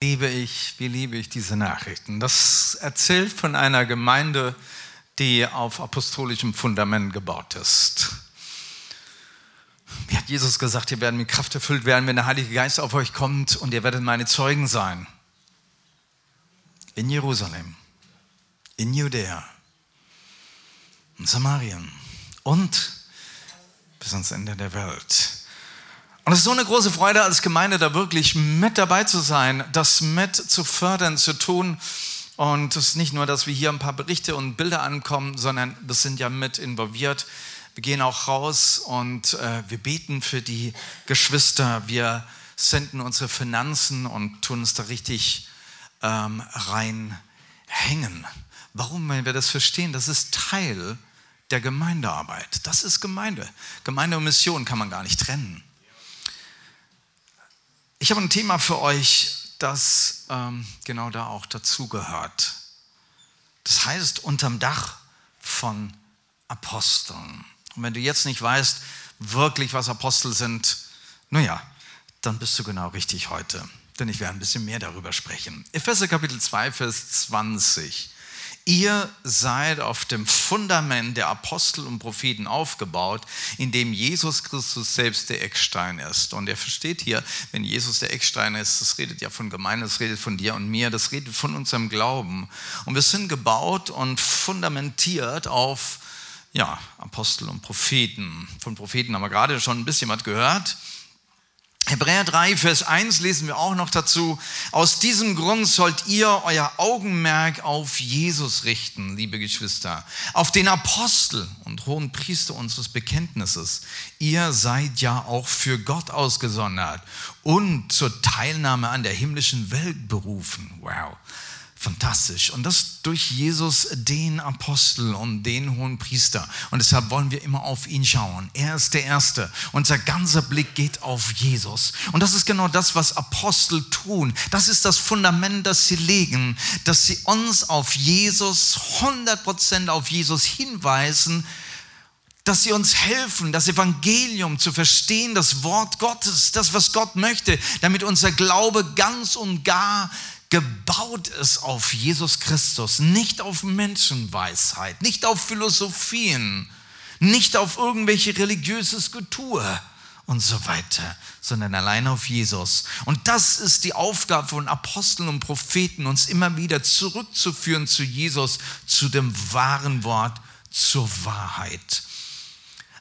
liebe ich, wie liebe ich diese Nachrichten. Das erzählt von einer Gemeinde, die auf apostolischem Fundament gebaut ist. Wie hat Jesus gesagt, ihr werdet mit Kraft erfüllt werden, wenn der Heilige Geist auf euch kommt und ihr werdet meine Zeugen sein. In Jerusalem, in Judäa, in Samarien und bis ans Ende der Welt. Und es ist so eine große Freude als Gemeinde, da wirklich mit dabei zu sein, das mit zu fördern, zu tun. Und es ist nicht nur, dass wir hier ein paar Berichte und Bilder ankommen, sondern wir sind ja mit involviert. Wir gehen auch raus und äh, wir beten für die Geschwister. Wir senden unsere Finanzen und tun uns da richtig ähm, reinhängen. Warum? Weil wir das verstehen, das ist Teil der Gemeindearbeit. Das ist Gemeinde. Gemeinde und Mission kann man gar nicht trennen. Ich habe ein Thema für euch, das ähm, genau da auch dazugehört. Das heißt, unterm Dach von Aposteln. Und wenn du jetzt nicht weißt, wirklich, was Apostel sind, naja, dann bist du genau richtig heute. Denn ich werde ein bisschen mehr darüber sprechen. Epheser Kapitel 2, Vers 20. Ihr seid auf dem Fundament der Apostel und Propheten aufgebaut, in dem Jesus Christus selbst der Eckstein ist. Und er versteht hier, wenn Jesus der Eckstein ist, das redet ja von Gemeinde, das redet von dir und mir, das redet von unserem Glauben. Und wir sind gebaut und fundamentiert auf ja, Apostel und Propheten. Von Propheten haben wir gerade schon ein bisschen was gehört. Hebräer 3, Vers 1 lesen wir auch noch dazu. Aus diesem Grund sollt ihr euer Augenmerk auf Jesus richten, liebe Geschwister, auf den Apostel und hohen Priester unseres Bekenntnisses. Ihr seid ja auch für Gott ausgesondert und zur Teilnahme an der himmlischen Welt berufen. Wow. Fantastisch. Und das durch Jesus, den Apostel und den hohen Priester. Und deshalb wollen wir immer auf ihn schauen. Er ist der Erste. Unser ganzer Blick geht auf Jesus. Und das ist genau das, was Apostel tun. Das ist das Fundament, das sie legen, dass sie uns auf Jesus, 100% auf Jesus hinweisen, dass sie uns helfen, das Evangelium zu verstehen, das Wort Gottes, das, was Gott möchte, damit unser Glaube ganz und gar gebaut ist auf Jesus Christus, nicht auf Menschenweisheit, nicht auf Philosophien, nicht auf irgendwelche religiöses Getue und so weiter, sondern allein auf Jesus. Und das ist die Aufgabe von Aposteln und Propheten, uns immer wieder zurückzuführen zu Jesus, zu dem wahren Wort, zur Wahrheit.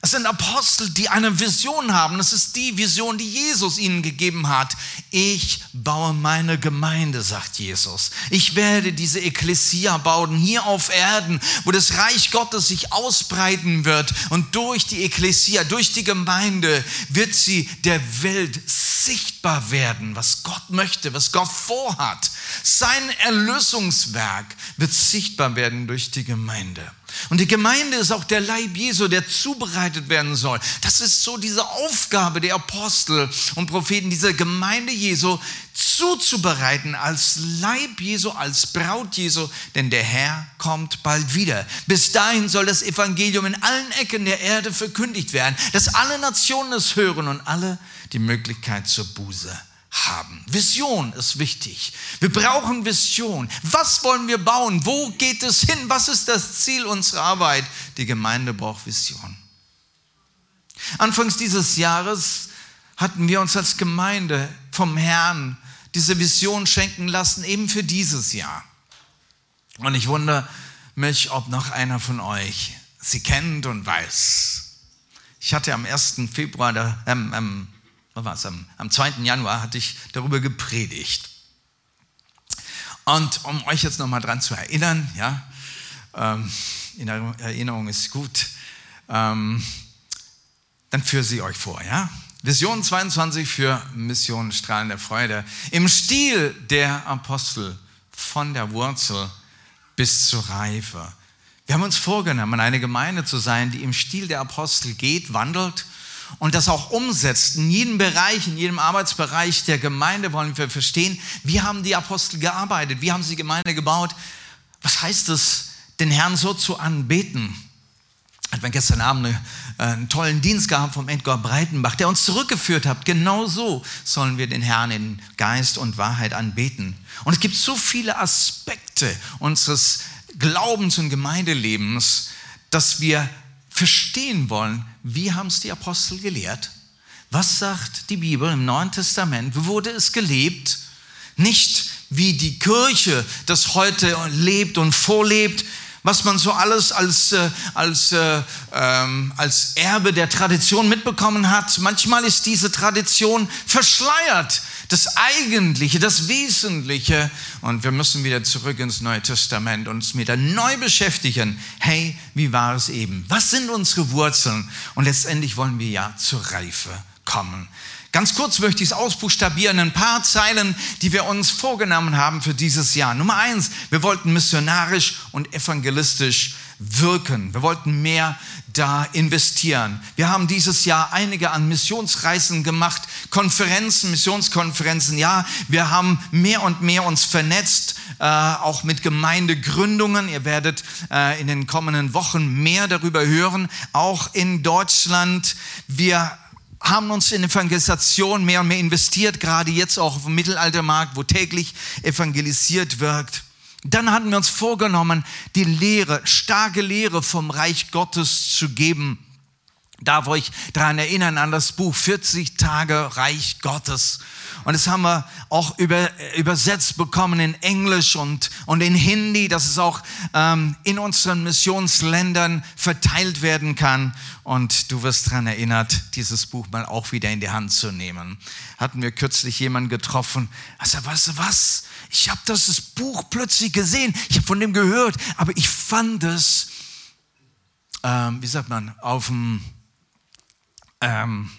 Es sind Apostel, die eine Vision haben. Das ist die Vision, die Jesus ihnen gegeben hat. Ich baue meine Gemeinde, sagt Jesus. Ich werde diese Ekklesia bauen hier auf Erden, wo das Reich Gottes sich ausbreiten wird. Und durch die Ekklesia, durch die Gemeinde wird sie der Welt sichtbar werden, was Gott möchte, was Gott vorhat. Sein Erlösungswerk wird sichtbar werden durch die Gemeinde. Und die Gemeinde ist auch der Leib Jesu, der zubereitet werden soll. Das ist so diese Aufgabe der Apostel und Propheten, diese Gemeinde Jesu zuzubereiten als Leib Jesu, als Braut Jesu, denn der Herr kommt bald wieder. Bis dahin soll das Evangelium in allen Ecken der Erde verkündigt werden, dass alle Nationen es hören und alle die Möglichkeit zur Buße haben. Vision ist wichtig. Wir brauchen Vision. Was wollen wir bauen? Wo geht es hin? Was ist das Ziel unserer Arbeit? Die Gemeinde braucht Vision. Anfangs dieses Jahres hatten wir uns als Gemeinde vom Herrn diese Vision schenken lassen, eben für dieses Jahr. Und ich wundere mich, ob noch einer von euch sie kennt und weiß. Ich hatte am 1. Februar, ähm, ähm, was am, am 2. Januar hatte ich darüber gepredigt. Und um euch jetzt nochmal dran zu erinnern, ja, ähm, in Erinnerung ist gut, ähm, dann führe sie euch vor, ja. Vision 22 für Mission Strahlen der Freude. Im Stil der Apostel von der Wurzel bis zur Reife. Wir haben uns vorgenommen, eine Gemeinde zu sein, die im Stil der Apostel geht, wandelt und das auch umsetzt. In jedem Bereich, in jedem Arbeitsbereich der Gemeinde wollen wir verstehen, wie haben die Apostel gearbeitet, wie haben sie Gemeinde gebaut. Was heißt es, den Herrn so zu anbeten? Hat wir gestern Abend äh, einen tollen Dienst gehabt vom Edgar Breitenbach, der uns zurückgeführt hat. Genau so sollen wir den Herrn in Geist und Wahrheit anbeten. Und es gibt so viele Aspekte unseres Glaubens- und Gemeindelebens, dass wir verstehen wollen, wie haben es die Apostel gelehrt? Was sagt die Bibel im Neuen Testament? Wie wurde es gelebt? Nicht wie die Kirche das heute lebt und vorlebt, was man so alles als, äh, als, äh, ähm, als Erbe der Tradition mitbekommen hat. Manchmal ist diese Tradition verschleiert. Das Eigentliche, das Wesentliche. Und wir müssen wieder zurück ins Neue Testament und uns wieder neu beschäftigen. Hey, wie war es eben? Was sind unsere Wurzeln? Und letztendlich wollen wir ja zur Reife kommen. Ganz kurz möchte ich es ausbuchstabieren, ein paar Zeilen, die wir uns vorgenommen haben für dieses Jahr. Nummer eins, wir wollten missionarisch und evangelistisch wirken. Wir wollten mehr da investieren. Wir haben dieses Jahr einige an Missionsreisen gemacht, Konferenzen, Missionskonferenzen. Ja, wir haben mehr und mehr uns vernetzt, äh, auch mit Gemeindegründungen. Ihr werdet äh, in den kommenden Wochen mehr darüber hören. Auch in Deutschland. Wir haben uns in Evangelisation mehr und mehr investiert, gerade jetzt auch auf dem Mittelaltermarkt, wo täglich evangelisiert wird. Dann hatten wir uns vorgenommen, die Lehre, starke Lehre vom Reich Gottes zu geben. Darf euch daran erinnern an das Buch 40 Tage Reich Gottes. Und das haben wir auch über, übersetzt bekommen in Englisch und, und in Hindi, dass es auch ähm, in unseren Missionsländern verteilt werden kann. Und du wirst daran erinnert, dieses Buch mal auch wieder in die Hand zu nehmen. Hatten wir kürzlich jemanden getroffen, also weißt was, ich habe das Buch plötzlich gesehen, ich habe von dem gehört, aber ich fand es, ähm, wie sagt man, auf dem ähm,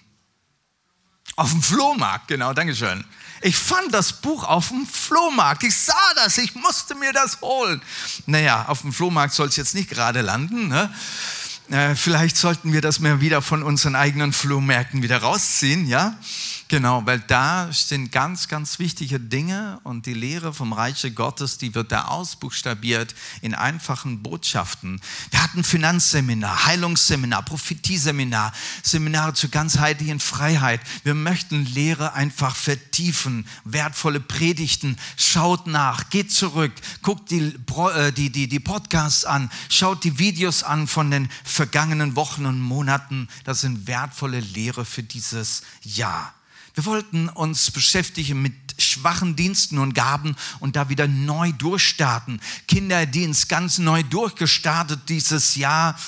auf dem Flohmarkt, genau, Dankeschön. Ich fand das Buch auf dem Flohmarkt. Ich sah das, ich musste mir das holen. Naja, auf dem Flohmarkt soll es jetzt nicht gerade landen. Ne? Äh, vielleicht sollten wir das mal wieder von unseren eigenen Flohmärkten wieder rausziehen, ja? Genau, weil da sind ganz, ganz wichtige Dinge und die Lehre vom Reiche Gottes, die wird da ausbuchstabiert in einfachen Botschaften. Wir hatten Finanzseminar, Heilungsseminar, Prophetieseminar, Seminare zur ganzheitlichen Freiheit. Wir möchten Lehre einfach vertiefen, wertvolle Predigten. Schaut nach, geht zurück, guckt die, äh, die, die, die Podcasts an, schaut die Videos an von den vergangenen Wochen und Monaten. Das sind wertvolle Lehre für dieses Jahr. Wir wollten uns beschäftigen mit schwachen Diensten und Gaben und da wieder neu durchstarten. Kinderdienst ganz neu durchgestartet dieses Jahr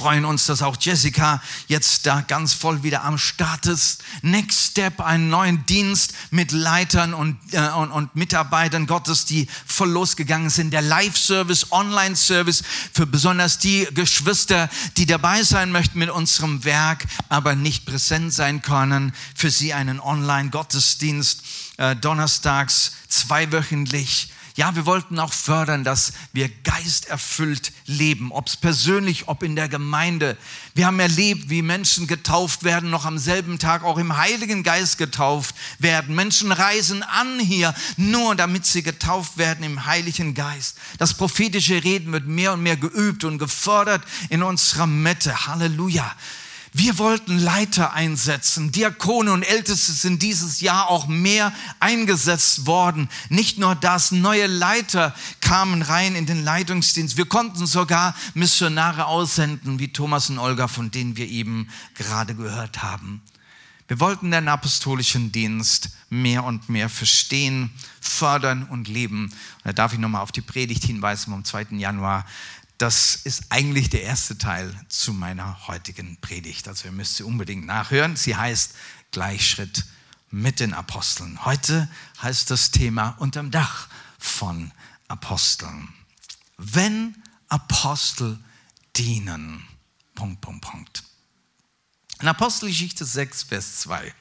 freuen uns, dass auch Jessica jetzt da ganz voll wieder am Start ist. Next Step, einen neuen Dienst mit Leitern und, äh, und, und Mitarbeitern Gottes, die voll losgegangen sind. Der Live-Service, Online-Service für besonders die Geschwister, die dabei sein möchten mit unserem Werk, aber nicht präsent sein können. Für sie einen Online-Gottesdienst, äh, donnerstags, zweiwöchentlich ja, wir wollten auch fördern, dass wir geisterfüllt leben, ob es persönlich, ob in der Gemeinde. Wir haben erlebt, wie Menschen getauft werden, noch am selben Tag auch im Heiligen Geist getauft werden. Menschen reisen an hier, nur damit sie getauft werden im Heiligen Geist. Das prophetische Reden wird mehr und mehr geübt und gefördert in unserer Mitte. Halleluja. Wir wollten Leiter einsetzen. Diakone und Älteste sind dieses Jahr auch mehr eingesetzt worden. Nicht nur das, neue Leiter kamen rein in den Leitungsdienst. Wir konnten sogar Missionare aussenden, wie Thomas und Olga, von denen wir eben gerade gehört haben. Wir wollten den apostolischen Dienst mehr und mehr verstehen, fördern und leben. Und da darf ich nochmal auf die Predigt hinweisen vom 2. Januar das ist eigentlich der erste Teil zu meiner heutigen Predigt. Also ihr müsst sie unbedingt nachhören. Sie heißt Gleichschritt mit den Aposteln. Heute heißt das Thema unterm Dach von Aposteln. Wenn Apostel dienen. Punkt, Punkt, Punkt. In Apostelgeschichte 6, Vers 2.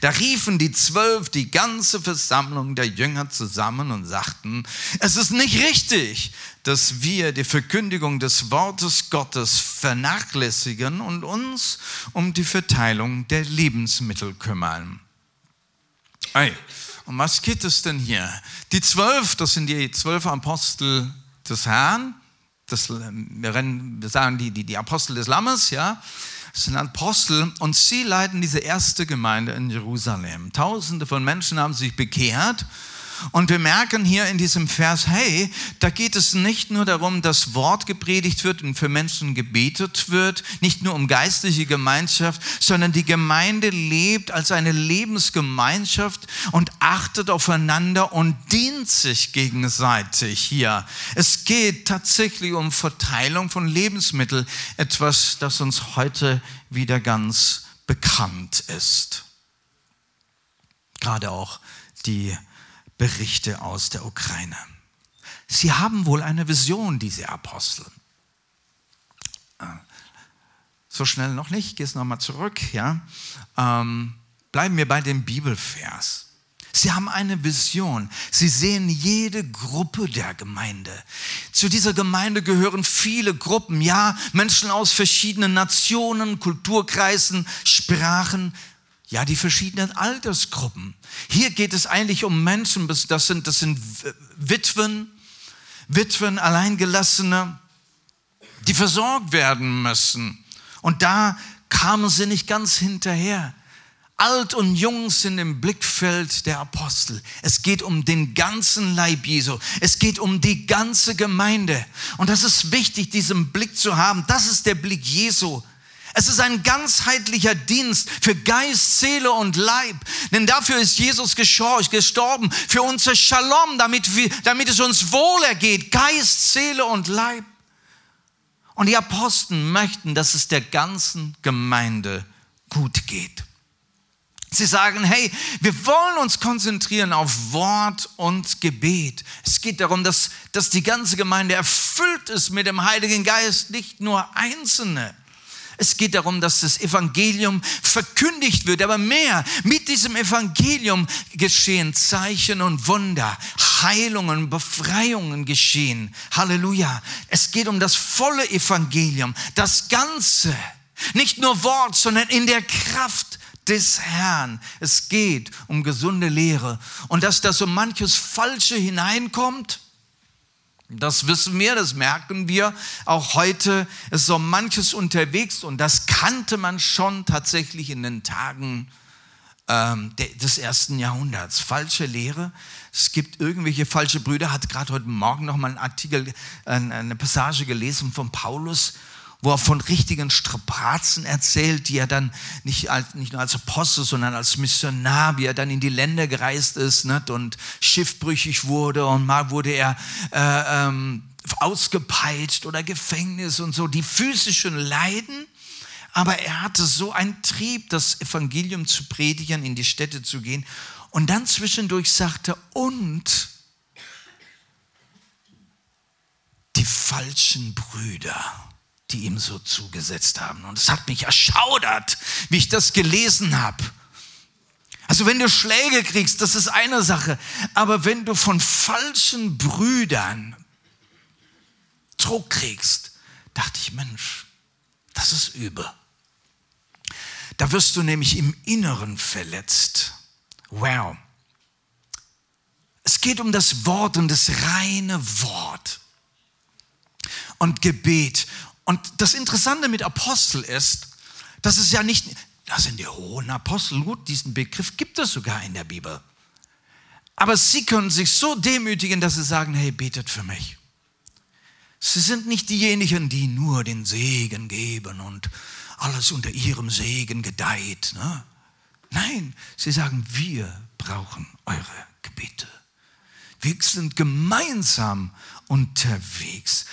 Da riefen die Zwölf die ganze Versammlung der Jünger zusammen und sagten, es ist nicht richtig, dass wir die Verkündigung des Wortes Gottes vernachlässigen und uns um die Verteilung der Lebensmittel kümmern. Hey, um was geht es denn hier? Die Zwölf, das sind die zwölf Apostel des Herrn, das, wir sagen die, die, die Apostel des Lammes, ja, das sind Apostel und sie leiten diese erste Gemeinde in Jerusalem. Tausende von Menschen haben sich bekehrt und wir merken hier in diesem Vers, hey, da geht es nicht nur darum, dass Wort gepredigt wird und für Menschen gebetet wird, nicht nur um geistliche Gemeinschaft, sondern die Gemeinde lebt als eine Lebensgemeinschaft und achtet aufeinander und dient sich gegenseitig hier. Es geht tatsächlich um Verteilung von Lebensmitteln, etwas, das uns heute wieder ganz bekannt ist. Gerade auch die Berichte aus der Ukraine. Sie haben wohl eine Vision, diese Apostel. Ah, so schnell noch nicht, gehst nochmal zurück. Ja? Ähm, bleiben wir bei dem Bibelvers. Sie haben eine Vision. Sie sehen jede Gruppe der Gemeinde. Zu dieser Gemeinde gehören viele Gruppen, ja, Menschen aus verschiedenen Nationen, Kulturkreisen, Sprachen, ja, die verschiedenen Altersgruppen. Hier geht es eigentlich um Menschen, das sind, das sind Witwen, Witwen, Alleingelassene, die versorgt werden müssen. Und da kamen sie nicht ganz hinterher. Alt und Jung sind im Blickfeld der Apostel. Es geht um den ganzen Leib Jesu. Es geht um die ganze Gemeinde. Und das ist wichtig, diesen Blick zu haben. Das ist der Blick Jesu. Es ist ein ganzheitlicher Dienst für Geist, Seele und Leib. Denn dafür ist Jesus gestorben, für unser Shalom, damit, wir, damit es uns wohl ergeht. Geist, Seele und Leib. Und die Apostel möchten, dass es der ganzen Gemeinde gut geht. Sie sagen, hey, wir wollen uns konzentrieren auf Wort und Gebet. Es geht darum, dass, dass die ganze Gemeinde erfüllt ist mit dem Heiligen Geist, nicht nur Einzelne. Es geht darum, dass das Evangelium verkündigt wird, aber mehr. Mit diesem Evangelium geschehen Zeichen und Wunder, Heilungen, Befreiungen geschehen. Halleluja. Es geht um das volle Evangelium, das Ganze. Nicht nur Wort, sondern in der Kraft des Herrn. Es geht um gesunde Lehre. Und dass da so manches Falsche hineinkommt, das wissen wir, das merken wir. Auch heute ist so manches unterwegs und das kannte man schon tatsächlich in den Tagen ähm, des ersten Jahrhunderts. Falsche Lehre. Es gibt irgendwelche falsche Brüder. Hat gerade heute Morgen noch mal einen Artikel, eine Passage gelesen von Paulus wo er von richtigen Strapazen erzählt, die er dann nicht, als, nicht nur als Apostel, sondern als Missionar, wie er dann in die Länder gereist ist nicht? und schiffbrüchig wurde und mal wurde er äh, ähm, ausgepeitscht oder Gefängnis und so, die physischen Leiden. Aber er hatte so einen Trieb, das Evangelium zu predigen, in die Städte zu gehen. Und dann zwischendurch sagte, und die falschen Brüder die ihm so zugesetzt haben. Und es hat mich erschaudert, wie ich das gelesen habe. Also wenn du Schläge kriegst, das ist eine Sache. Aber wenn du von falschen Brüdern Druck kriegst, dachte ich, Mensch, das ist übel. Da wirst du nämlich im Inneren verletzt. Wow. Es geht um das Wort und das reine Wort und Gebet. Und das Interessante mit Apostel ist, dass es ja nicht, das sind die hohen Apostel, gut, diesen Begriff gibt es sogar in der Bibel. Aber sie können sich so demütigen, dass sie sagen, hey, betet für mich. Sie sind nicht diejenigen, die nur den Segen geben und alles unter ihrem Segen gedeiht. Ne? Nein, sie sagen, wir brauchen eure Gebete. Wir sind gemeinsam unterwegs.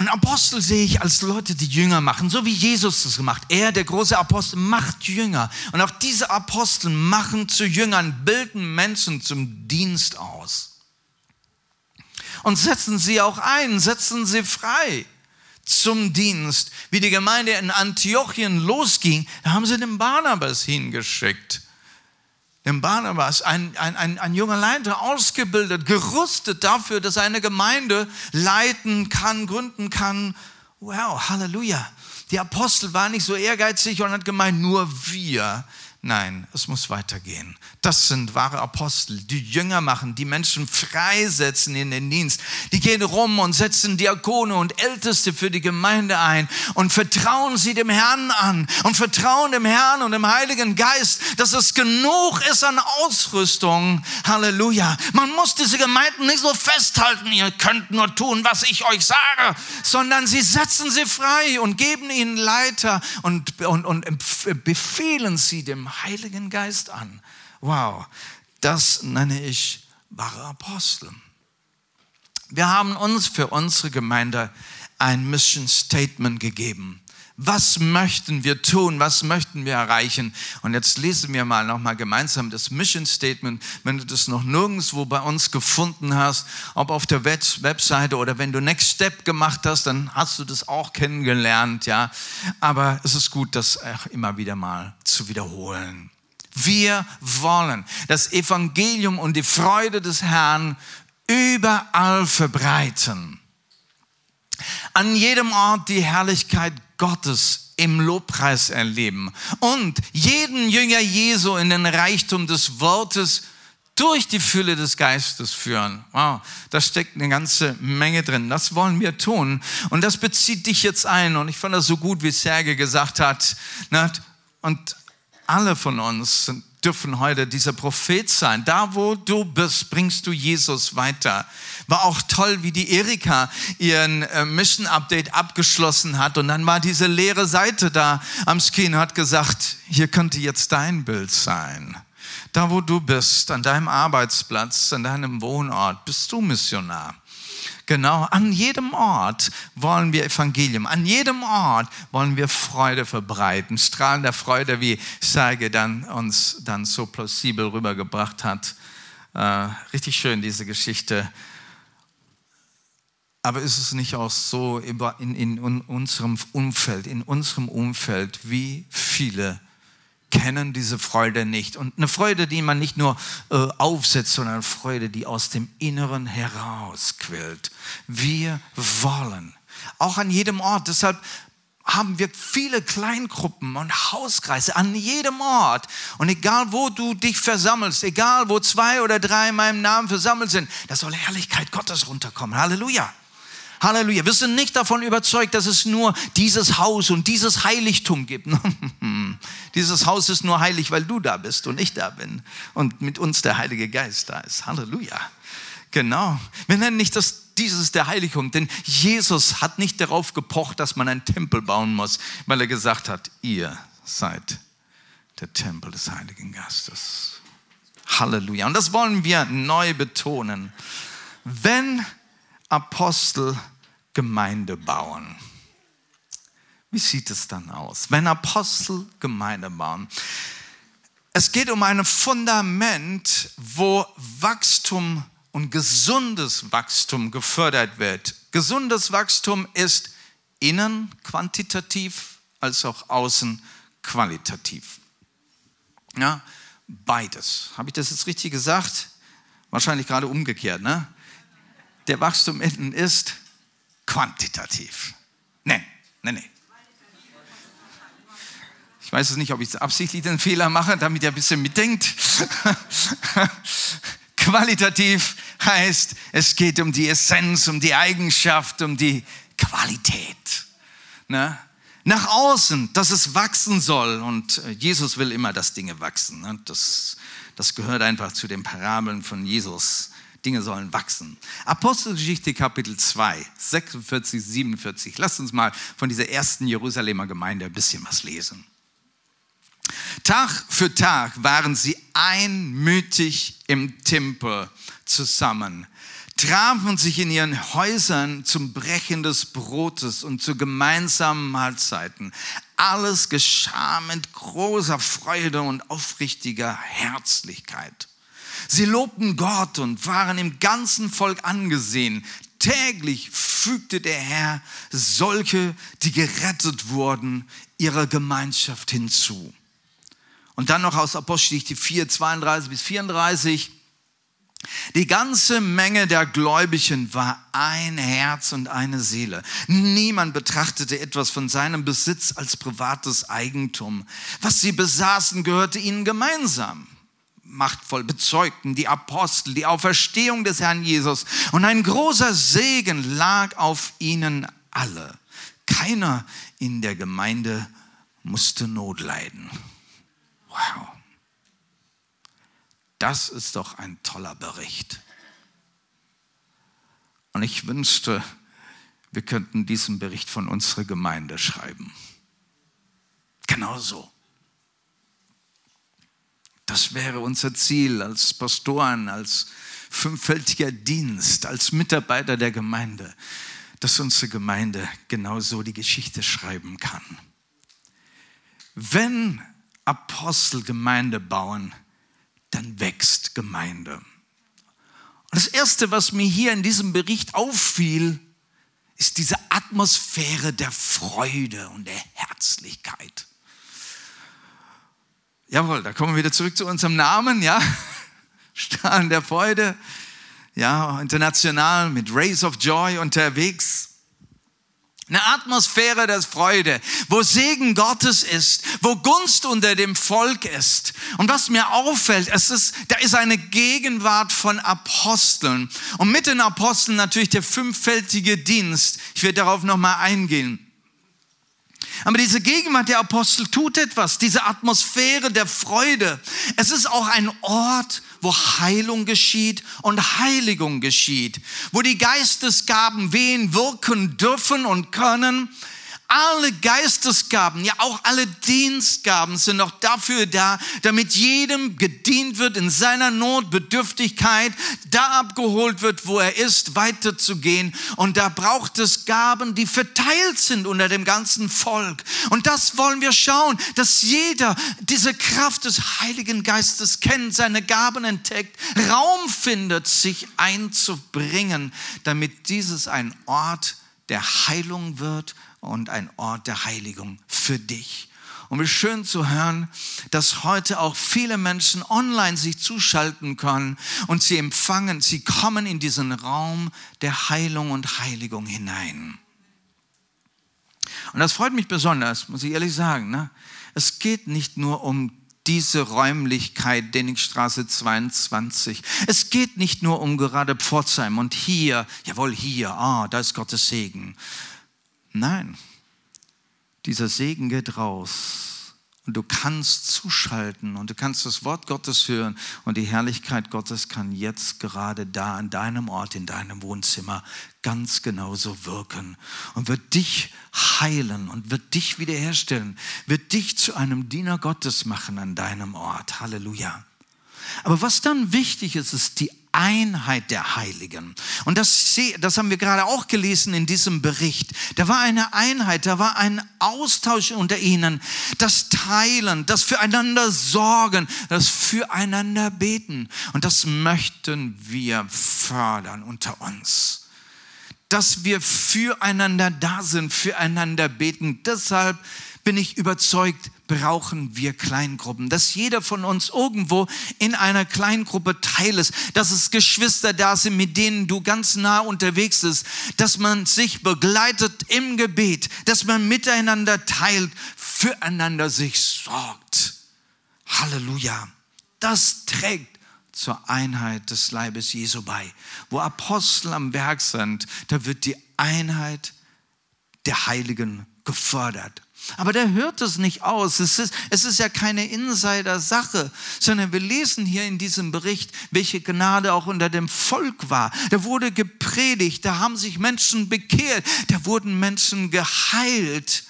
Und Apostel sehe ich als Leute, die Jünger machen, so wie Jesus das gemacht. Er, der große Apostel, macht Jünger. Und auch diese Apostel machen zu Jüngern, bilden Menschen zum Dienst aus. Und setzen sie auch ein, setzen sie frei zum Dienst. Wie die Gemeinde in Antiochien losging, da haben sie den Barnabas hingeschickt dem Barnabas, ein, ein, ein, ein junger Leiter, ausgebildet, gerüstet dafür, dass er eine Gemeinde leiten kann, gründen kann. Wow, Halleluja. Die Apostel waren nicht so ehrgeizig und hat gemeint, nur wir Nein, es muss weitergehen. Das sind wahre Apostel, die Jünger machen, die Menschen freisetzen in den Dienst. Die gehen rum und setzen Diakone und Älteste für die Gemeinde ein und vertrauen sie dem Herrn an und vertrauen dem Herrn und dem Heiligen Geist, dass es genug ist an Ausrüstung. Halleluja. Man muss diese Gemeinden nicht so festhalten, ihr könnt nur tun, was ich euch sage, sondern sie setzen sie frei und geben ihnen Leiter und, und, und befehlen sie dem Heiligen Geist an. Wow, das nenne ich wahre Apostel. Wir haben uns für unsere Gemeinde ein Mission Statement gegeben. Was möchten wir tun? Was möchten wir erreichen? Und jetzt lesen wir mal nochmal gemeinsam das Mission Statement, wenn du das noch nirgendwo bei uns gefunden hast, ob auf der Webseite oder wenn du Next Step gemacht hast, dann hast du das auch kennengelernt, ja. Aber es ist gut, das auch immer wieder mal zu wiederholen. Wir wollen das Evangelium und die Freude des Herrn überall verbreiten. An jedem Ort die Herrlichkeit Gottes im Lobpreis erleben und jeden Jünger Jesu in den Reichtum des Wortes durch die Fülle des Geistes führen. Wow, da steckt eine ganze Menge drin. Das wollen wir tun. Und das bezieht dich jetzt ein. Und ich fand das so gut, wie Serge gesagt hat. Ne? Und alle von uns sind dürfen heute dieser Prophet sein. Da, wo du bist, bringst du Jesus weiter. War auch toll, wie die Erika ihren äh, Mission Update abgeschlossen hat. Und dann war diese leere Seite da am und hat gesagt, hier könnte jetzt dein Bild sein. Da, wo du bist, an deinem Arbeitsplatz, an deinem Wohnort, bist du Missionar. Genau, an jedem Ort wollen wir Evangelium, an jedem Ort wollen wir Freude verbreiten, Strahlen der Freude, wie Serge dann uns dann so plausibel rübergebracht hat. Äh, richtig schön, diese Geschichte. Aber ist es nicht auch so in, in, in unserem Umfeld, in unserem Umfeld, wie viele kennen diese Freude nicht. Und eine Freude, die man nicht nur äh, aufsetzt, sondern eine Freude, die aus dem Inneren herausquillt. Wir wollen. Auch an jedem Ort. Deshalb haben wir viele Kleingruppen und Hauskreise an jedem Ort. Und egal, wo du dich versammelst, egal, wo zwei oder drei in meinem Namen versammelt sind, da soll Herrlichkeit Gottes runterkommen. Halleluja. Halleluja. Wir sind nicht davon überzeugt, dass es nur dieses Haus und dieses Heiligtum gibt. dieses Haus ist nur heilig, weil du da bist und ich da bin und mit uns der Heilige Geist da ist. Halleluja. Genau. Wir nennen nicht das dieses der Heiligtum, denn Jesus hat nicht darauf gepocht, dass man einen Tempel bauen muss, weil er gesagt hat, ihr seid der Tempel des Heiligen Geistes. Halleluja. Und das wollen wir neu betonen. Wenn Apostel Gemeinde bauen. Wie sieht es dann aus, wenn Apostel Gemeinde bauen? Es geht um ein Fundament, wo Wachstum und gesundes Wachstum gefördert wird. Gesundes Wachstum ist innen quantitativ als auch außen qualitativ. Ja, beides. Habe ich das jetzt richtig gesagt? Wahrscheinlich gerade umgekehrt, ne? Der Wachstum innen ist quantitativ. Nein, nein, nein. Ich weiß es nicht, ob ich absichtlich den Fehler mache, damit ihr ein bisschen mitdenkt. Qualitativ heißt, es geht um die Essenz, um die Eigenschaft, um die Qualität. Ne? Nach außen, dass es wachsen soll. Und äh, Jesus will immer, dass Dinge wachsen. Ne? Das, das gehört einfach zu den Parabeln von Jesus. Dinge sollen wachsen. Apostelgeschichte Kapitel 2, 46, 47. Lasst uns mal von dieser ersten Jerusalemer Gemeinde ein bisschen was lesen. Tag für Tag waren sie einmütig im Tempel zusammen, trafen sich in ihren Häusern zum Brechen des Brotes und zu gemeinsamen Mahlzeiten. Alles geschah mit großer Freude und aufrichtiger Herzlichkeit. Sie lobten Gott und waren im ganzen Volk angesehen. Täglich fügte der Herr solche, die gerettet wurden, ihrer Gemeinschaft hinzu. Und dann noch aus Apostelgeschichte 4, 32 bis 34. Die ganze Menge der Gläubigen war ein Herz und eine Seele. Niemand betrachtete etwas von seinem Besitz als privates Eigentum. Was sie besaßen, gehörte ihnen gemeinsam. Machtvoll bezeugten die Apostel die Auferstehung des Herrn Jesus und ein großer Segen lag auf ihnen alle. Keiner in der Gemeinde musste Not leiden. Wow. Das ist doch ein toller Bericht. Und ich wünschte, wir könnten diesen Bericht von unserer Gemeinde schreiben. Genauso. Das wäre unser Ziel als Pastoren, als fünffältiger Dienst, als Mitarbeiter der Gemeinde, dass unsere Gemeinde genauso die Geschichte schreiben kann. Wenn Apostel Gemeinde bauen, dann wächst Gemeinde. Und das Erste, was mir hier in diesem Bericht auffiel, ist diese Atmosphäre der Freude und der Herzlichkeit. Jawohl, da kommen wir wieder zurück zu unserem Namen, ja. Strahlen der Freude, ja, international mit Rays of Joy unterwegs. Eine Atmosphäre der Freude, wo Segen Gottes ist, wo Gunst unter dem Volk ist. Und was mir auffällt, es ist, da ist eine Gegenwart von Aposteln. Und mit den Aposteln natürlich der fünffältige Dienst. Ich werde darauf nochmal eingehen. Aber diese Gegenwart der Apostel tut etwas, diese Atmosphäre der Freude. Es ist auch ein Ort, wo Heilung geschieht und Heiligung geschieht, wo die Geistesgaben wehen, wirken dürfen und können alle Geistesgaben, ja auch alle Dienstgaben sind noch dafür da, damit jedem gedient wird in seiner Notbedürftigkeit, da abgeholt wird, wo er ist, weiterzugehen. Und da braucht es Gaben, die verteilt sind unter dem ganzen Volk. Und das wollen wir schauen, dass jeder diese Kraft des Heiligen Geistes kennt, seine Gaben entdeckt, Raum findet, sich einzubringen, damit dieses ein Ort der Heilung wird und ein Ort der Heiligung für dich. Und wie schön zu hören, dass heute auch viele Menschen online sich zuschalten können und sie empfangen, sie kommen in diesen Raum der Heilung und Heiligung hinein. Und das freut mich besonders, muss ich ehrlich sagen. Ne? Es geht nicht nur um diese Räumlichkeit, Denningstraße 22. Es geht nicht nur um gerade Pforzheim und hier, jawohl, hier, ah, da ist Gottes Segen, Nein, dieser Segen geht raus. Und du kannst zuschalten und du kannst das Wort Gottes hören und die Herrlichkeit Gottes kann jetzt gerade da an deinem Ort, in deinem Wohnzimmer ganz genauso wirken und wird dich heilen und wird dich wiederherstellen, wird dich zu einem Diener Gottes machen an deinem Ort. Halleluja. Aber was dann wichtig ist, ist die Einheit der Heiligen. Und das, das haben wir gerade auch gelesen in diesem Bericht. Da war eine Einheit, da war ein Austausch unter ihnen, das Teilen, das Füreinander sorgen, das Füreinander beten. Und das möchten wir fördern unter uns. Dass wir füreinander da sind, füreinander beten. Deshalb bin ich überzeugt, brauchen wir Kleingruppen. Dass jeder von uns irgendwo in einer Kleingruppe teil ist. Dass es Geschwister da sind, mit denen du ganz nah unterwegs bist. Dass man sich begleitet im Gebet. Dass man miteinander teilt, füreinander sich sorgt. Halleluja. Das trägt zur Einheit des Leibes Jesu bei. Wo Apostel am Werk sind, da wird die Einheit der Heiligen gefördert. Aber der hört es nicht aus. Es ist, es ist ja keine Insider-Sache, sondern wir lesen hier in diesem Bericht, welche Gnade auch unter dem Volk war. Da wurde gepredigt, da haben sich Menschen bekehrt, da wurden Menschen geheilt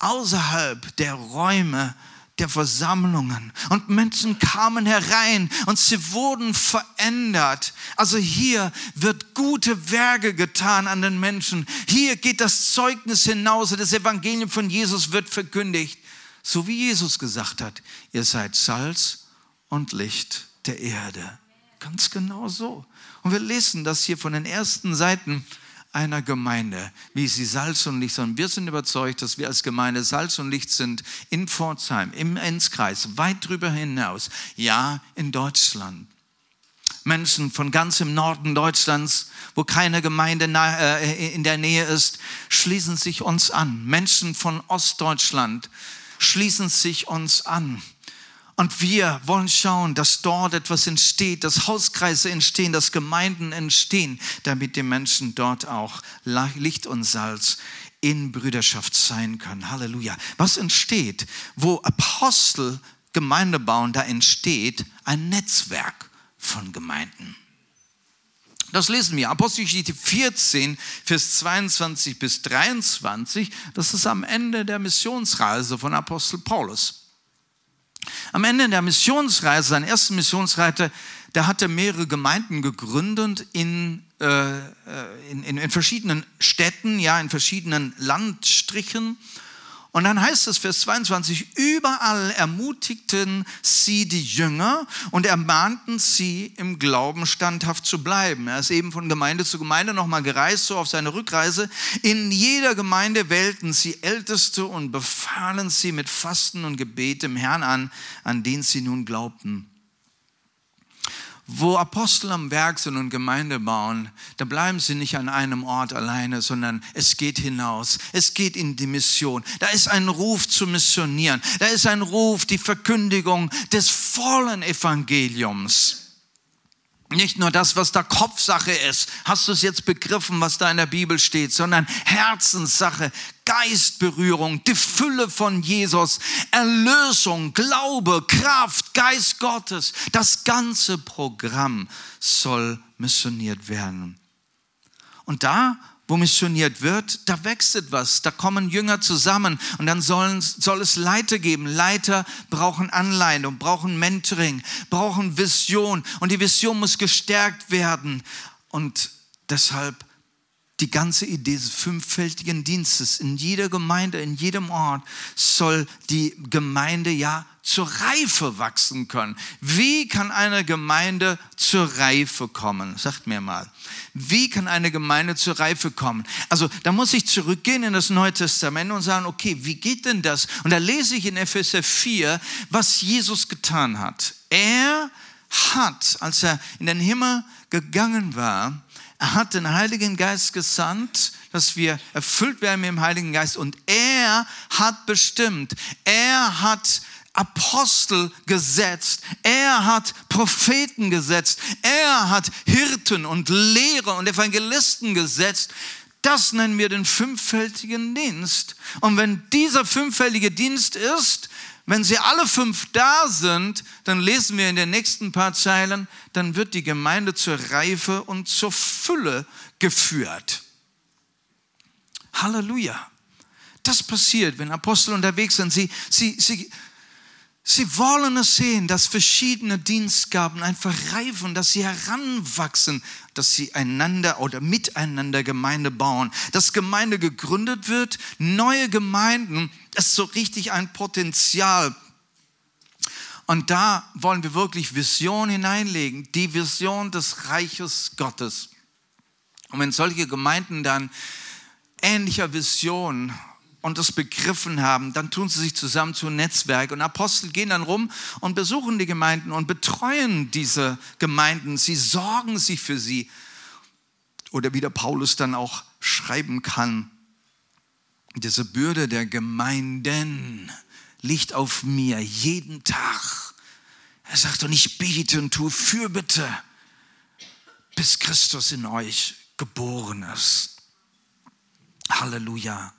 außerhalb der Räume der Versammlungen und Menschen kamen herein und sie wurden verändert. Also hier wird gute Werke getan an den Menschen. Hier geht das Zeugnis hinaus, das Evangelium von Jesus wird verkündigt. So wie Jesus gesagt hat, ihr seid Salz und Licht der Erde. Ganz genau so. Und wir lesen das hier von den ersten Seiten einer Gemeinde, wie sie Salz und Licht sind. Wir sind überzeugt, dass wir als Gemeinde Salz und Licht sind in Pforzheim, im Enzkreis, weit drüber hinaus, ja, in Deutschland. Menschen von ganz im Norden Deutschlands, wo keine Gemeinde äh, in der Nähe ist, schließen sich uns an. Menschen von Ostdeutschland schließen sich uns an. Und wir wollen schauen, dass dort etwas entsteht, dass Hauskreise entstehen, dass Gemeinden entstehen, damit die Menschen dort auch Licht und Salz in Brüderschaft sein können. Halleluja. Was entsteht, wo Apostel Gemeinde bauen, da entsteht ein Netzwerk von Gemeinden. Das lesen wir. Apostelgeschichte 14, Vers 22 bis 23. Das ist am Ende der Missionsreise von Apostel Paulus. Am Ende der Missionsreise, seiner ersten Missionsreise, da hat er mehrere Gemeinden gegründet in, äh, in, in, in verschiedenen Städten, ja, in verschiedenen Landstrichen. Und dann heißt es, Vers 22, überall ermutigten sie die Jünger und ermahnten sie, im Glauben standhaft zu bleiben. Er ist eben von Gemeinde zu Gemeinde nochmal gereist, so auf seine Rückreise. In jeder Gemeinde wählten sie Älteste und befahlen sie mit Fasten und Gebet dem Herrn an, an den sie nun glaubten wo Apostel am Werk sind und Gemeinde bauen, da bleiben sie nicht an einem Ort alleine, sondern es geht hinaus. Es geht in die Mission. Da ist ein Ruf zu missionieren. Da ist ein Ruf, die Verkündigung des vollen Evangeliums. Nicht nur das, was da Kopfsache ist, hast du es jetzt begriffen, was da in der Bibel steht, sondern Herzenssache, Geistberührung, die Fülle von Jesus, Erlösung, Glaube, Kraft, Geist Gottes. Das ganze Programm soll missioniert werden. Und da wo missioniert wird, da wächst etwas, da kommen Jünger zusammen und dann sollen, soll es Leiter geben. Leiter brauchen Anleitung, brauchen Mentoring, brauchen Vision und die Vision muss gestärkt werden. Und deshalb die ganze Idee des fünffältigen Dienstes in jeder Gemeinde, in jedem Ort soll die Gemeinde ja zur Reife wachsen können. Wie kann eine Gemeinde zur Reife kommen? Sagt mir mal. Wie kann eine Gemeinde zur Reife kommen? Also da muss ich zurückgehen in das Neue Testament und sagen, okay, wie geht denn das? Und da lese ich in Epheser 4, was Jesus getan hat. Er hat, als er in den Himmel gegangen war, er hat den Heiligen Geist gesandt, dass wir erfüllt werden mit dem Heiligen Geist. Und er hat bestimmt, er hat Apostel gesetzt, er hat Propheten gesetzt, er hat Hirten und Lehrer und Evangelisten gesetzt. Das nennen wir den fünffältigen Dienst. Und wenn dieser fünffältige Dienst ist, wenn sie alle fünf da sind, dann lesen wir in den nächsten paar Zeilen, dann wird die Gemeinde zur Reife und zur Fülle geführt. Halleluja. Das passiert, wenn Apostel unterwegs sind. Sie, sie, sie, Sie wollen es sehen, dass verschiedene Dienstgaben einfach reifen, dass sie heranwachsen, dass sie einander oder miteinander Gemeinde bauen, dass Gemeinde gegründet wird, neue Gemeinden, das ist so richtig ein Potenzial. Und da wollen wir wirklich Vision hineinlegen, die Vision des Reiches Gottes. Und wenn solche Gemeinden dann ähnlicher Vision und das begriffen haben, dann tun sie sich zusammen zu Netzwerk. Und Apostel gehen dann rum und besuchen die Gemeinden und betreuen diese Gemeinden. Sie sorgen sich für sie. Oder wie der Paulus dann auch schreiben kann, diese Bürde der Gemeinden liegt auf mir jeden Tag. Er sagt, und ich bete und tue Fürbitte, bis Christus in euch geboren ist. Halleluja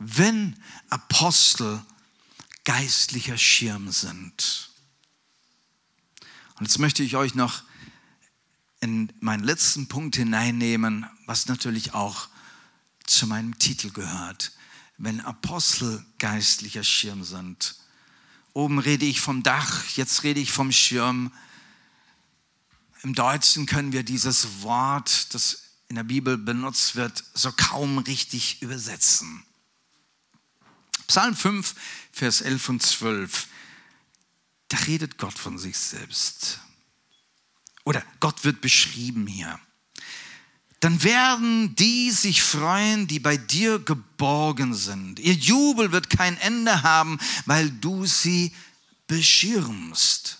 wenn Apostel geistlicher Schirm sind. Und jetzt möchte ich euch noch in meinen letzten Punkt hineinnehmen, was natürlich auch zu meinem Titel gehört. Wenn Apostel geistlicher Schirm sind. Oben rede ich vom Dach, jetzt rede ich vom Schirm. Im Deutschen können wir dieses Wort, das in der Bibel benutzt wird, so kaum richtig übersetzen. Psalm 5, Vers 11 und 12, da redet Gott von sich selbst. Oder Gott wird beschrieben hier. Dann werden die sich freuen, die bei dir geborgen sind. Ihr Jubel wird kein Ende haben, weil du sie beschirmst.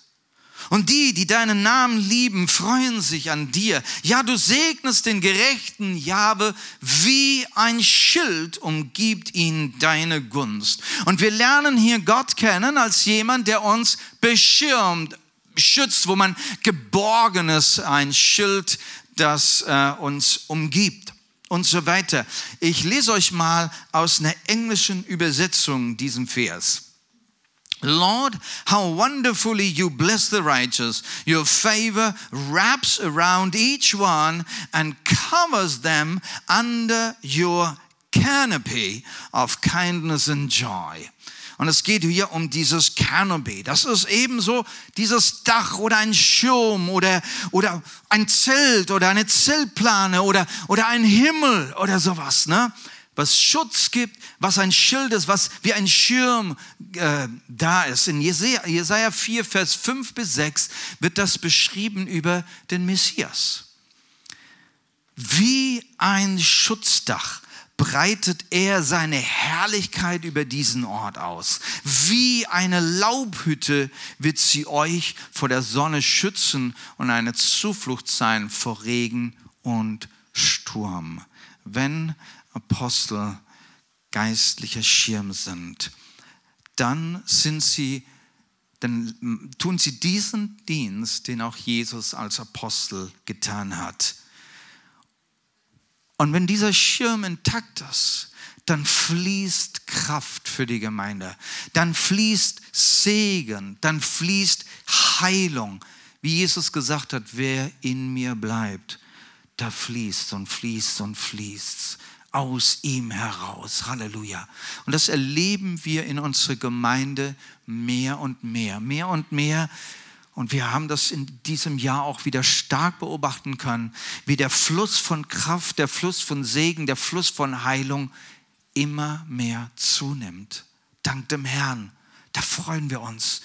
Und die, die deinen Namen lieben, freuen sich an dir. Ja, du segnest den gerechten Jahwe, wie ein Schild umgibt ihn deine Gunst. Und wir lernen hier Gott kennen als jemand, der uns beschirmt, schützt, wo man geborgen ist, ein Schild, das äh, uns umgibt und so weiter. Ich lese euch mal aus einer englischen Übersetzung diesen Vers. Lord, how wonderfully you bless the righteous. Your favor wraps around each one and covers them under your canopy of kindness and joy. Und es geht hier um dieses Canopy. Das ist ebenso dieses Dach oder ein Schirm oder, oder ein Zelt oder eine Zeltplane oder, oder ein Himmel oder sowas. Ne? Was Schutz gibt, was ein Schild ist, was wie ein Schirm äh, da ist. In Jesaja, Jesaja 4, Vers 5 bis 6 wird das beschrieben über den Messias. Wie ein Schutzdach breitet er seine Herrlichkeit über diesen Ort aus. Wie eine Laubhütte wird sie euch vor der Sonne schützen und eine Zuflucht sein vor Regen und Sturm. Wenn Apostel geistlicher Schirm sind, dann sind sie dann tun sie diesen Dienst, den auch Jesus als Apostel getan hat. Und wenn dieser Schirm intakt ist, dann fließt Kraft für die Gemeinde, dann fließt Segen, dann fließt Heilung. Wie Jesus gesagt hat, wer in mir bleibt, da fließt und fließt und fließt aus ihm heraus. Halleluja. Und das erleben wir in unserer Gemeinde mehr und mehr, mehr und mehr und wir haben das in diesem Jahr auch wieder stark beobachten können, wie der Fluss von Kraft, der Fluss von Segen, der Fluss von Heilung immer mehr zunimmt. Dank dem Herrn. Da freuen wir uns.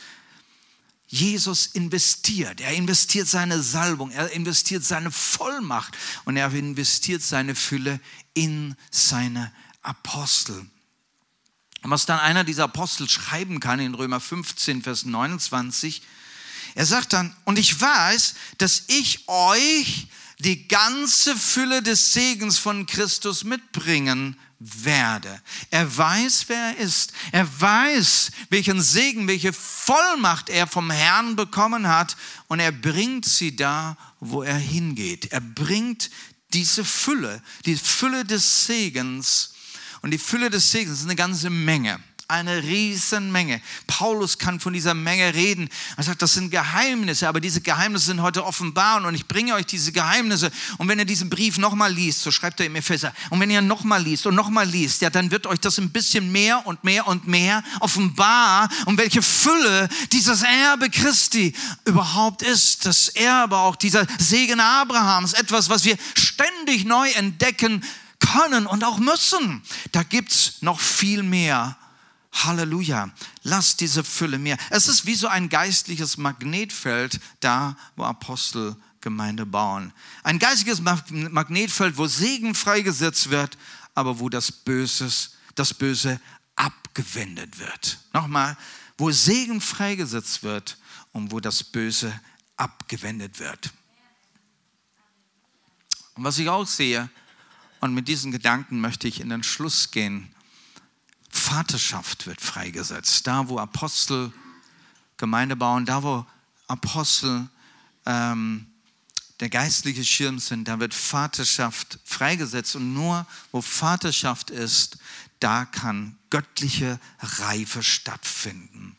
Jesus investiert. Er investiert seine Salbung, er investiert seine Vollmacht und er investiert seine Fülle in seine Apostel. Und was dann einer dieser Apostel schreiben kann in Römer 15, Vers 29, er sagt dann, und ich weiß, dass ich euch die ganze Fülle des Segens von Christus mitbringen werde. Er weiß, wer er ist. Er weiß, welchen Segen, welche Vollmacht er vom Herrn bekommen hat und er bringt sie da, wo er hingeht. Er bringt diese Fülle, die Fülle des Segens und die Fülle des Segens ist eine ganze Menge eine Riesenmenge. Paulus kann von dieser Menge reden. Er sagt, das sind Geheimnisse, aber diese Geheimnisse sind heute offenbar und ich bringe euch diese Geheimnisse. Und wenn ihr diesen Brief nochmal liest, so schreibt er im Epheser, und wenn ihr nochmal liest und nochmal liest, ja, dann wird euch das ein bisschen mehr und mehr und mehr offenbar, um welche Fülle dieses Erbe Christi überhaupt ist. Das Erbe auch dieser Segen Abrahams, etwas, was wir ständig neu entdecken können und auch müssen. Da gibt es noch viel mehr Halleluja. Lass diese Fülle mehr. Es ist wie so ein geistliches Magnetfeld da, wo Apostel Gemeinde bauen. Ein geistliches Magnetfeld, wo Segen freigesetzt wird, aber wo das, Böses, das Böse abgewendet wird. Nochmal, wo Segen freigesetzt wird und wo das Böse abgewendet wird. Und was ich auch sehe, und mit diesen Gedanken möchte ich in den Schluss gehen, Vaterschaft wird freigesetzt. Da, wo Apostel Gemeinde bauen, da, wo Apostel ähm, der geistliche Schirm sind, da wird Vaterschaft freigesetzt. Und nur wo Vaterschaft ist, da kann göttliche Reife stattfinden.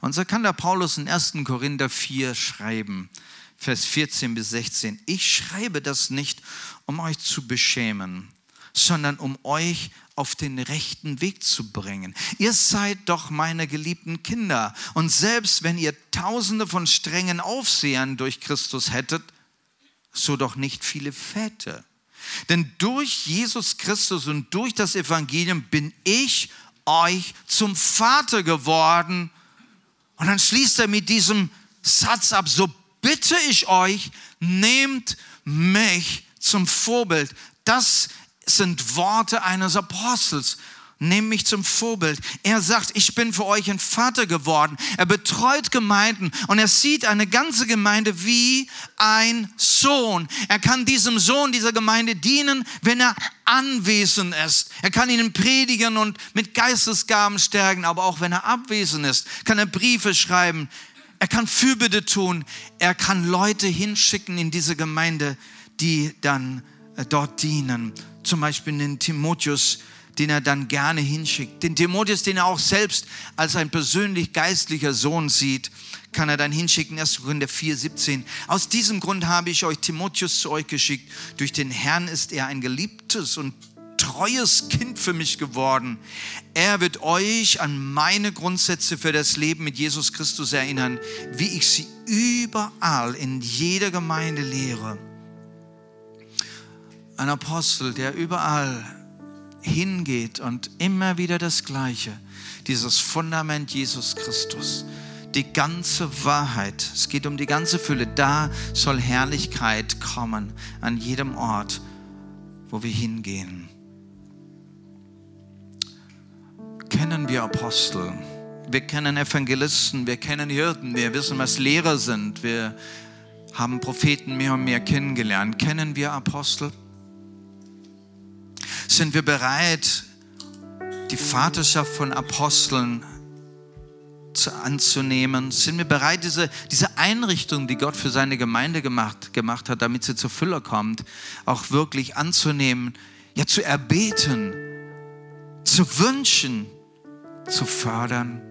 Und so kann der Paulus in 1. Korinther 4 schreiben, Vers 14 bis 16. Ich schreibe das nicht, um euch zu beschämen, sondern um euch auf den rechten Weg zu bringen. Ihr seid doch meine geliebten Kinder. Und selbst wenn ihr tausende von strengen Aufsehern durch Christus hättet, so doch nicht viele Väter. Denn durch Jesus Christus und durch das Evangelium bin ich euch zum Vater geworden. Und dann schließt er mit diesem Satz ab, so bitte ich euch, nehmt mich zum Vorbild. Das sind Worte eines Apostels. Nehmt mich zum Vorbild. Er sagt, ich bin für euch ein Vater geworden. Er betreut Gemeinden und er sieht eine ganze Gemeinde wie ein Sohn. Er kann diesem Sohn dieser Gemeinde dienen, wenn er anwesend ist. Er kann ihnen predigen und mit Geistesgaben stärken, aber auch wenn er abwesend ist, kann er Briefe schreiben. Er kann Fürbitte tun. Er kann Leute hinschicken in diese Gemeinde, die dann äh, dort dienen. Zum Beispiel den Timotheus, den er dann gerne hinschickt. Den Timotheus, den er auch selbst als ein persönlich geistlicher Sohn sieht, kann er dann hinschicken. 1. Korinther 4, 17. Aus diesem Grund habe ich euch Timotheus zu euch geschickt. Durch den Herrn ist er ein geliebtes und treues Kind für mich geworden. Er wird euch an meine Grundsätze für das Leben mit Jesus Christus erinnern, wie ich sie überall in jeder Gemeinde lehre. Ein Apostel, der überall hingeht und immer wieder das Gleiche. Dieses Fundament Jesus Christus. Die ganze Wahrheit. Es geht um die ganze Fülle. Da soll Herrlichkeit kommen an jedem Ort, wo wir hingehen. Kennen wir Apostel? Wir kennen Evangelisten, wir kennen Hirten, wir wissen, was Lehrer sind. Wir haben Propheten mehr und mehr kennengelernt. Kennen wir Apostel? Sind wir bereit, die Vaterschaft von Aposteln zu, anzunehmen? Sind wir bereit, diese, diese Einrichtung, die Gott für seine Gemeinde gemacht, gemacht hat, damit sie zur Fülle kommt, auch wirklich anzunehmen, ja zu erbeten, zu wünschen, zu fördern?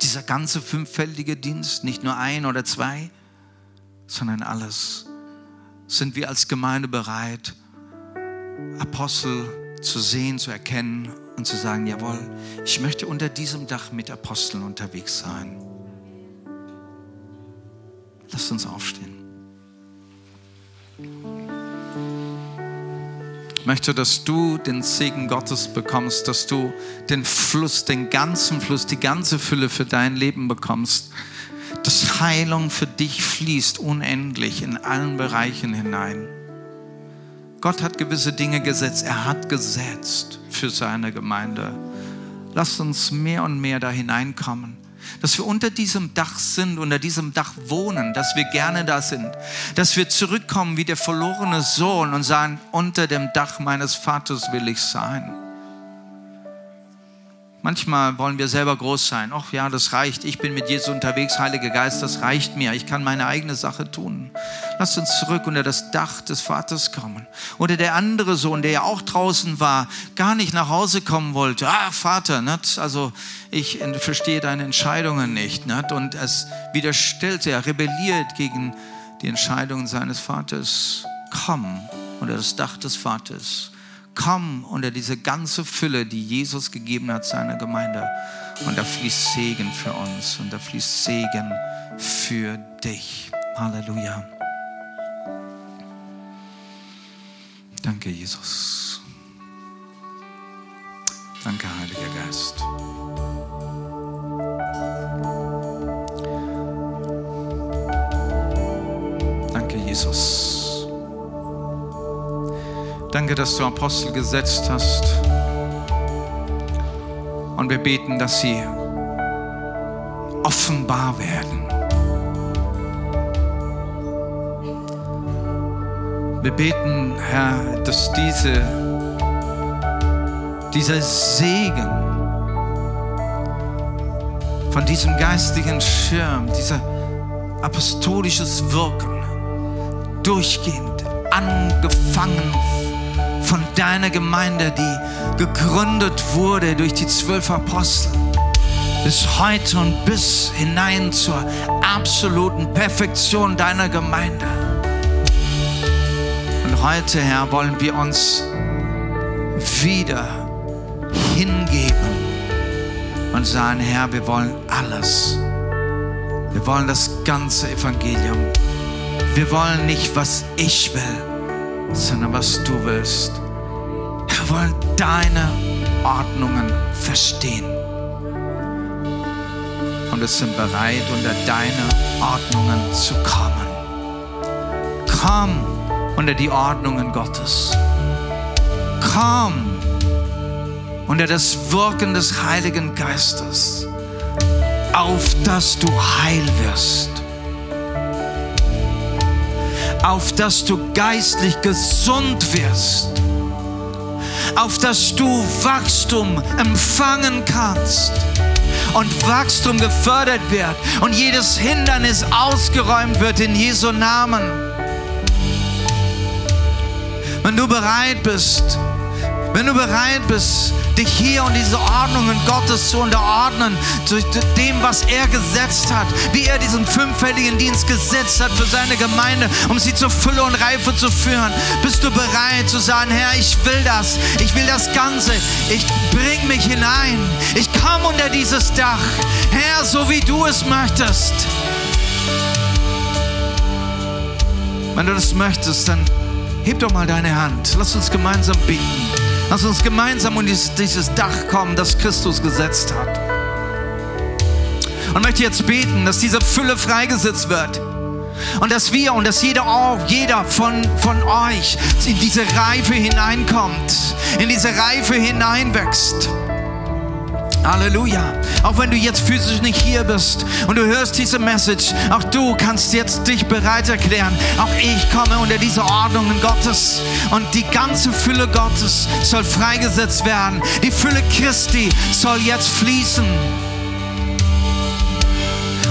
Dieser ganze fünffältige Dienst, nicht nur ein oder zwei, sondern alles. Sind wir als Gemeinde bereit, Apostel zu sehen, zu erkennen und zu sagen, jawohl, ich möchte unter diesem Dach mit Aposteln unterwegs sein. Lasst uns aufstehen. Ich möchte, dass du den Segen Gottes bekommst, dass du den Fluss, den ganzen Fluss, die ganze Fülle für dein Leben bekommst, dass Heilung für dich fließt unendlich in allen Bereichen hinein. Gott hat gewisse Dinge gesetzt. Er hat gesetzt für seine Gemeinde. Lasst uns mehr und mehr da hineinkommen, dass wir unter diesem Dach sind, unter diesem Dach wohnen, dass wir gerne da sind, dass wir zurückkommen wie der verlorene Sohn und sagen, unter dem Dach meines Vaters will ich sein. Manchmal wollen wir selber groß sein. Ach ja, das reicht. Ich bin mit Jesus unterwegs, Heiliger Geist, das reicht mir. Ich kann meine eigene Sache tun. Lasst uns zurück unter das Dach des Vaters kommen. Oder der andere Sohn, der ja auch draußen war, gar nicht nach Hause kommen wollte. Ah, Vater, nicht? also ich verstehe deine Entscheidungen nicht. Nicht? Und es widerstellt, er rebelliert gegen die Entscheidungen seines Vaters. Komm unter das Dach des Vaters komm unter diese ganze Fülle, die Jesus gegeben hat seiner Gemeinde. Und da fließt Segen für uns und da fließt Segen für dich. Halleluja. Danke, Jesus. Danke, Heiliger Geist. Danke, Jesus. Danke, dass du Apostel gesetzt hast. Und wir beten, dass sie offenbar werden. Wir beten, Herr, dass diese, dieser Segen von diesem geistlichen Schirm, dieser apostolisches Wirken durchgehend angefangen von deiner Gemeinde, die gegründet wurde durch die zwölf Apostel, bis heute und bis hinein zur absoluten Perfektion deiner Gemeinde. Und heute, Herr, wollen wir uns wieder hingeben und sagen, Herr, wir wollen alles. Wir wollen das ganze Evangelium. Wir wollen nicht, was ich will sondern was du willst. Wollen deine Ordnungen verstehen. Und wir sind bereit, unter deine Ordnungen zu kommen. Komm unter die Ordnungen Gottes. Komm unter das Wirken des Heiligen Geistes, auf dass du heil wirst, auf dass du geistlich gesund wirst, auf dass du Wachstum empfangen kannst und Wachstum gefördert wird und jedes Hindernis ausgeräumt wird in Jesu Namen. Wenn du bereit bist, wenn du bereit bist, dich hier und diese Ordnungen Gottes zu unterordnen, zu dem, was er gesetzt hat, wie er diesen fünffälligen Dienst gesetzt hat für seine Gemeinde, um sie zur Fülle und Reife zu führen, bist du bereit zu sagen, Herr, ich will das, ich will das Ganze, ich bring mich hinein, ich komme unter dieses Dach, Herr, so wie du es möchtest. Wenn du das möchtest, dann heb doch mal deine Hand. Lass uns gemeinsam beten. Lass uns gemeinsam unter dieses Dach kommen, das Christus gesetzt hat. Und möchte jetzt beten, dass diese Fülle freigesetzt wird. Und dass wir und dass jeder, auch, jeder von, von euch in diese Reife hineinkommt, in diese Reife hineinwächst. Halleluja. Auch wenn du jetzt physisch nicht hier bist und du hörst diese Message, auch du kannst jetzt dich bereit erklären. Auch ich komme unter diese Ordnungen Gottes und die ganze Fülle Gottes soll freigesetzt werden. Die Fülle Christi soll jetzt fließen.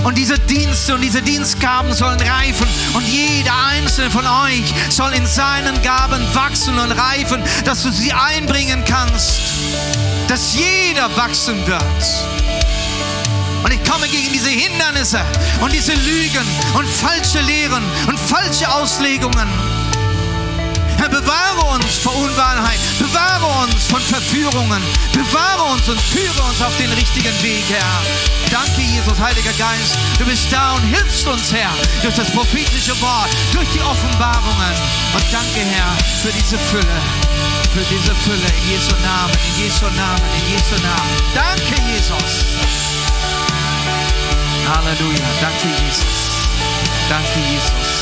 Und diese Dienste und diese Dienstgaben sollen reifen. Und jeder einzelne von euch soll in seinen Gaben wachsen und reifen, dass du sie einbringen kannst. Dass jeder wachsen wird. Und ich komme gegen diese Hindernisse und diese Lügen und falsche Lehren und falsche Auslegungen. Herr, bewahre uns vor Unwahrheit, bewahre uns von Verführungen, bewahre uns und führe uns auf den richtigen Weg, Herr. Danke, Jesus, Heiliger Geist, du bist da und hilfst uns, Herr, durch das prophetische Wort, durch die Offenbarungen. Und danke, Herr, für diese Fülle, für diese Fülle in Jesu Namen, in Jesu Namen, in Jesu Namen. Danke, Jesus. Halleluja. Danke, Jesus. Danke, Jesus.